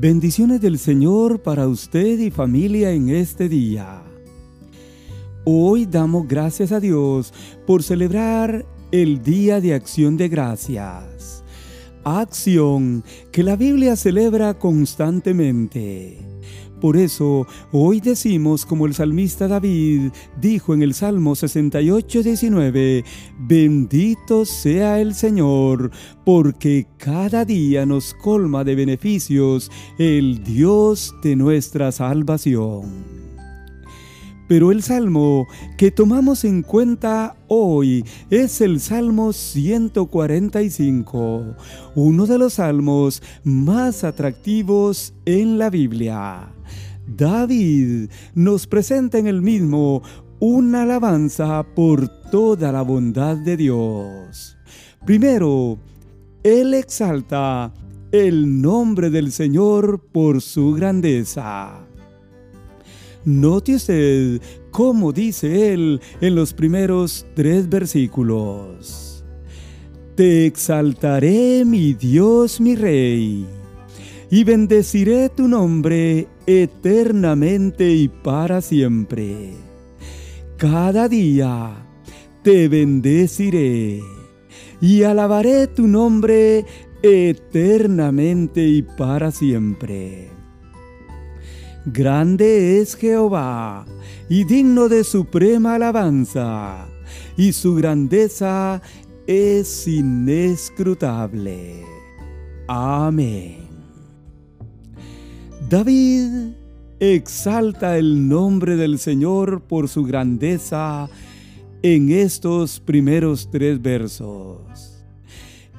Bendiciones del Señor para usted y familia en este día. Hoy damos gracias a Dios por celebrar el Día de Acción de Gracias. Acción que la Biblia celebra constantemente. Por eso, hoy decimos como el salmista David dijo en el Salmo 68, 19, bendito sea el Señor, porque cada día nos colma de beneficios el Dios de nuestra salvación. Pero el salmo que tomamos en cuenta hoy es el Salmo 145, uno de los salmos más atractivos en la Biblia. David nos presenta en el mismo una alabanza por toda la bondad de Dios. Primero, él exalta el nombre del Señor por su grandeza. Note usted cómo dice él en los primeros tres versículos. Te exaltaré, mi Dios, mi Rey, y bendeciré tu nombre eternamente y para siempre. Cada día te bendeciré y alabaré tu nombre eternamente y para siempre. Grande es Jehová y digno de suprema alabanza, y su grandeza es inescrutable. Amén. David exalta el nombre del Señor por su grandeza en estos primeros tres versos.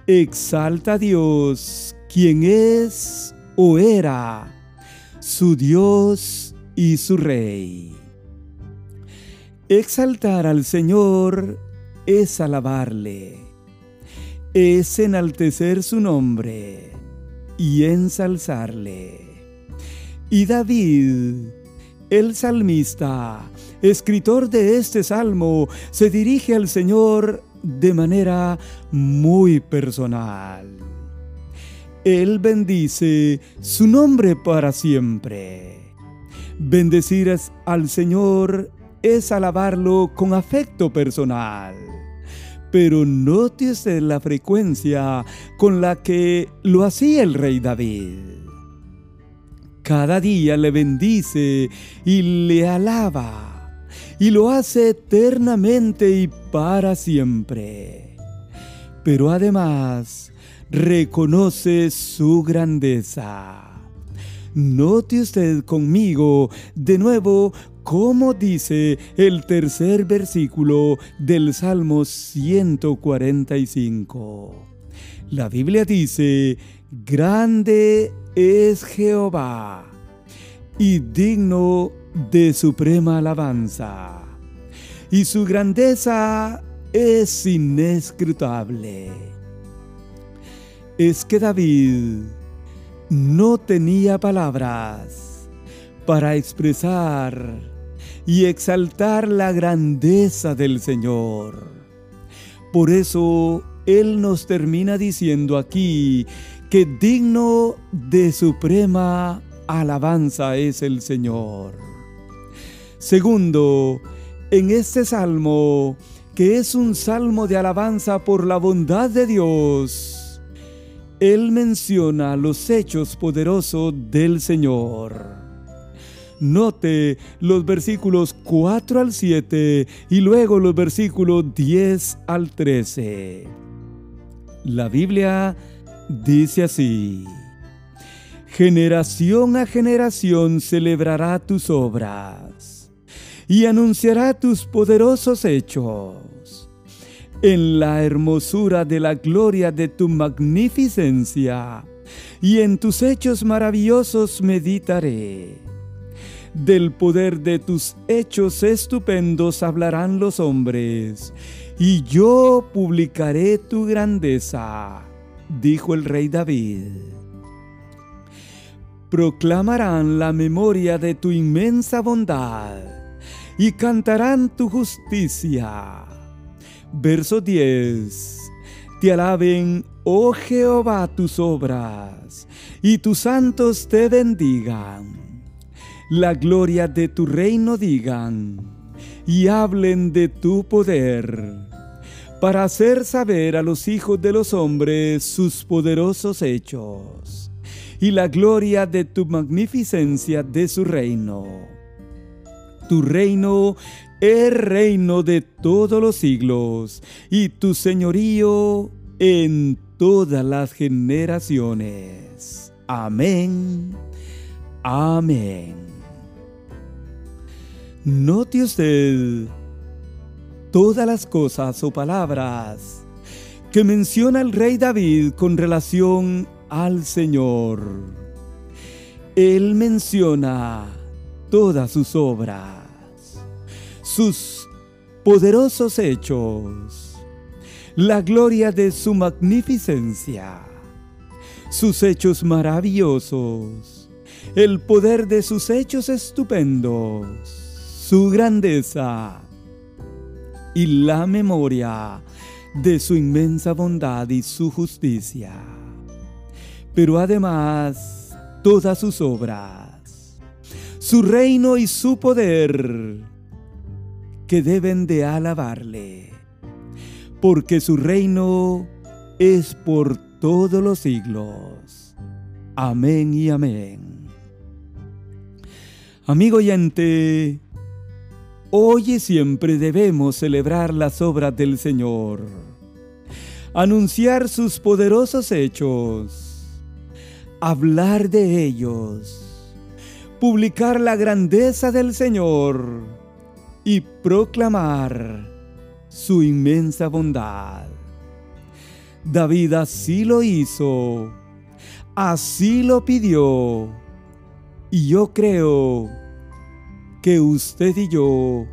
Exalta a Dios, quien es o era su Dios y su Rey. Exaltar al Señor es alabarle, es enaltecer su nombre y ensalzarle. Y David, el salmista, escritor de este salmo, se dirige al Señor de manera muy personal. Él bendice su nombre para siempre. Bendecir al Señor es alabarlo con afecto personal. Pero note usted la frecuencia con la que lo hacía el rey David. Cada día le bendice y le alaba, y lo hace eternamente y para siempre. Pero además, reconoce su grandeza. Note usted conmigo de nuevo cómo dice el tercer versículo del Salmo 145. La Biblia dice, Grande es Jehová y digno de suprema alabanza, y su grandeza es inescrutable es que David no tenía palabras para expresar y exaltar la grandeza del Señor. Por eso Él nos termina diciendo aquí que digno de suprema alabanza es el Señor. Segundo, en este salmo, que es un salmo de alabanza por la bondad de Dios, él menciona los hechos poderosos del Señor. Note los versículos 4 al 7 y luego los versículos 10 al 13. La Biblia dice así, Generación a generación celebrará tus obras y anunciará tus poderosos hechos en la hermosura de la gloria de tu magnificencia, y en tus hechos maravillosos meditaré. Del poder de tus hechos estupendos hablarán los hombres, y yo publicaré tu grandeza, dijo el rey David. Proclamarán la memoria de tu inmensa bondad, y cantarán tu justicia Verso 10. Te alaben, oh Jehová, tus obras, y tus santos te bendigan. La gloria de tu reino digan, y hablen de tu poder, para hacer saber a los hijos de los hombres sus poderosos hechos, y la gloria de tu magnificencia de su reino. Tu reino es reino de todos los siglos, y tu señorío en todas las generaciones. Amén. Amén. Note usted todas las cosas o palabras que menciona el rey David con relación al Señor. Él menciona todas sus obras sus poderosos hechos, la gloria de su magnificencia, sus hechos maravillosos, el poder de sus hechos estupendos, su grandeza y la memoria de su inmensa bondad y su justicia. Pero además, todas sus obras, su reino y su poder, que deben de alabarle, porque su reino es por todos los siglos. Amén y amén. Amigo oyente, hoy y siempre debemos celebrar las obras del Señor, anunciar sus poderosos hechos, hablar de ellos, publicar la grandeza del Señor, y proclamar su inmensa bondad. David así lo hizo, así lo pidió, y yo creo que usted y yo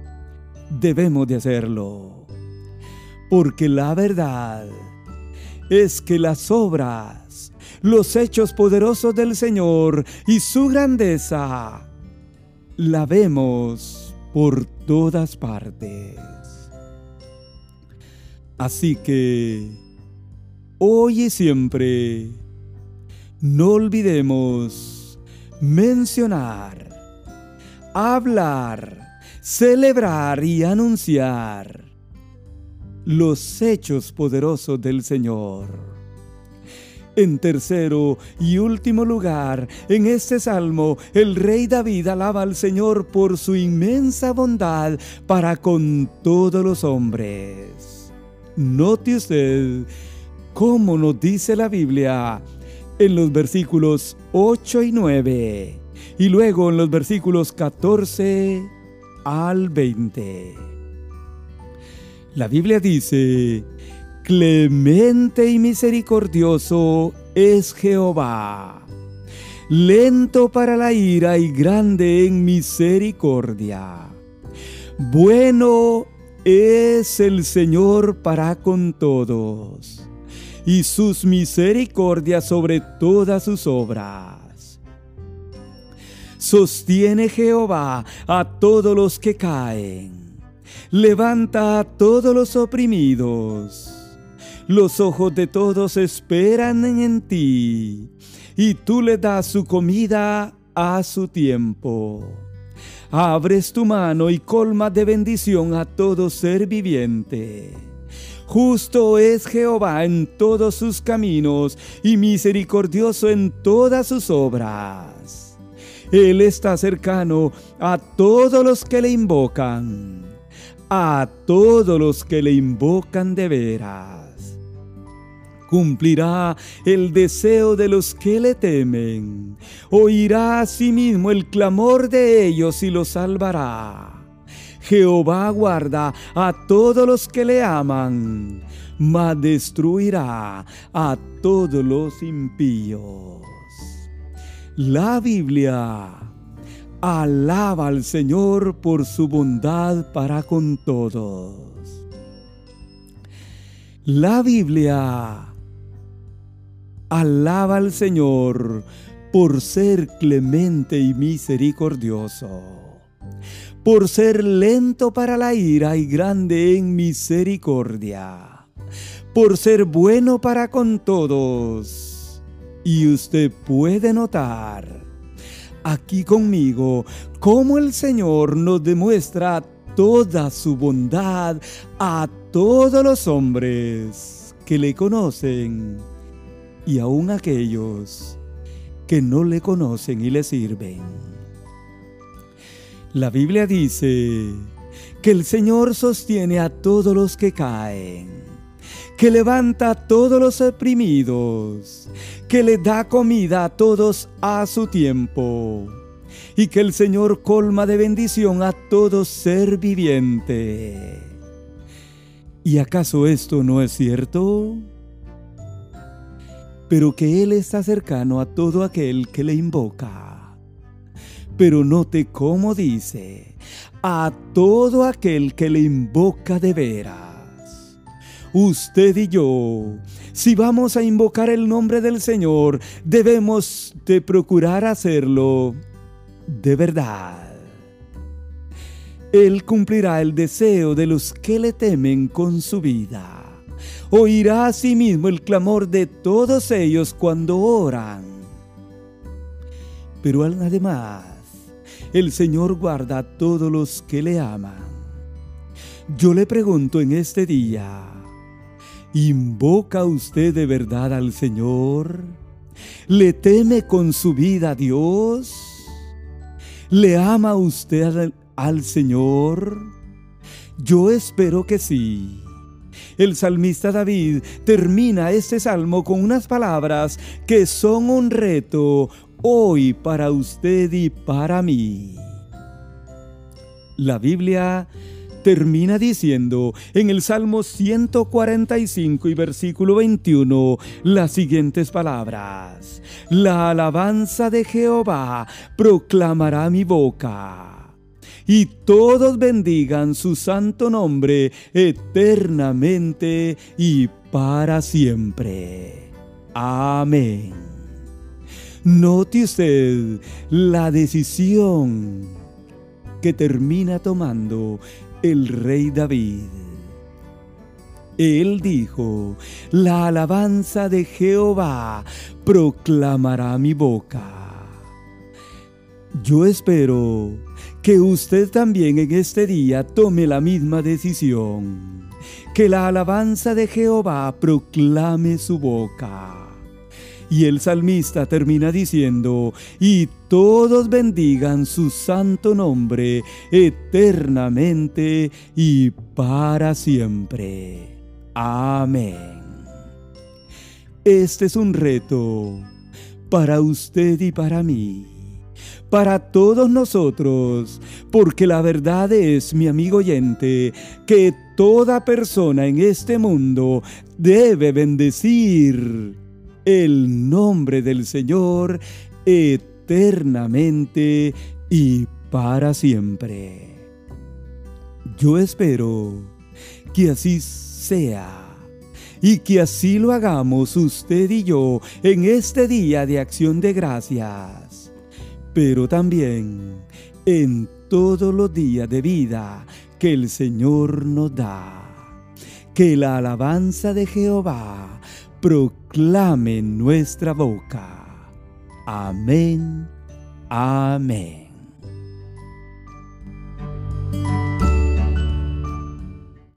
debemos de hacerlo, porque la verdad es que las obras, los hechos poderosos del Señor y su grandeza, la vemos por todas partes. Así que, hoy y siempre, no olvidemos mencionar, hablar, celebrar y anunciar los hechos poderosos del Señor. En tercero y último lugar, en este salmo, el rey David alaba al Señor por su inmensa bondad para con todos los hombres. Note usted cómo nos dice la Biblia en los versículos 8 y 9 y luego en los versículos 14 al 20. La Biblia dice, Clemente y misericordioso es Jehová, lento para la ira y grande en misericordia. Bueno es el Señor para con todos, y sus misericordias sobre todas sus obras. Sostiene Jehová a todos los que caen, levanta a todos los oprimidos los ojos de todos esperan en ti, y tú le das su comida a su tiempo. Abres tu mano y colma de bendición a todo ser viviente. Justo es Jehová en todos sus caminos y misericordioso en todas sus obras. Él está cercano a todos los que le invocan, a todos los que le invocan de veras cumplirá el deseo de los que le temen, oirá a sí mismo el clamor de ellos y los salvará. Jehová guarda a todos los que le aman, mas destruirá a todos los impíos. La Biblia alaba al Señor por su bondad para con todos. La Biblia Alaba al Señor por ser clemente y misericordioso, por ser lento para la ira y grande en misericordia, por ser bueno para con todos. Y usted puede notar aquí conmigo cómo el Señor nos demuestra toda su bondad a todos los hombres que le conocen y aun aquellos que no le conocen y le sirven. La Biblia dice que el Señor sostiene a todos los que caen, que levanta a todos los oprimidos, que le da comida a todos a su tiempo, y que el Señor colma de bendición a todo ser viviente. ¿Y acaso esto no es cierto? Pero que Él está cercano a todo aquel que le invoca. Pero note cómo dice, a todo aquel que le invoca de veras. Usted y yo, si vamos a invocar el nombre del Señor, debemos de procurar hacerlo de verdad. Él cumplirá el deseo de los que le temen con su vida. Oirá a sí mismo el clamor de todos ellos cuando oran. Pero además, el Señor guarda a todos los que le aman. Yo le pregunto en este día, ¿invoca usted de verdad al Señor? ¿Le teme con su vida a Dios? ¿Le ama usted al, Señor? Yo espero que sí. El salmista David termina este salmo con unas palabras que son un reto hoy para usted y para mí. La Biblia termina diciendo en el Salmo 145 y versículo 21 las siguientes palabras. La alabanza de Jehová proclamará mi boca. Y todos bendigan su santo nombre eternamente y para siempre. Amén. Note usted la decisión que termina tomando el rey David. Él dijo, la alabanza de Jehová proclamará mi boca. Yo espero que usted también en este día tome la misma decisión, que la alabanza de Jehová proclame su boca. Y el salmista termina diciendo, y todos bendigan su santo nombre eternamente y para siempre. Amén. Este es un reto para usted y para mí, para todos nosotros, porque la verdad es, mi amigo oyente, que toda persona en este mundo debe bendecir el nombre del Señor eternamente y para siempre. Yo espero que así sea y que así lo hagamos usted y yo en este día de acción de gracias, pero también en todos los días de vida que el Señor nos da. Que la alabanza de Jehová proclame nuestra boca. Amén. Amén.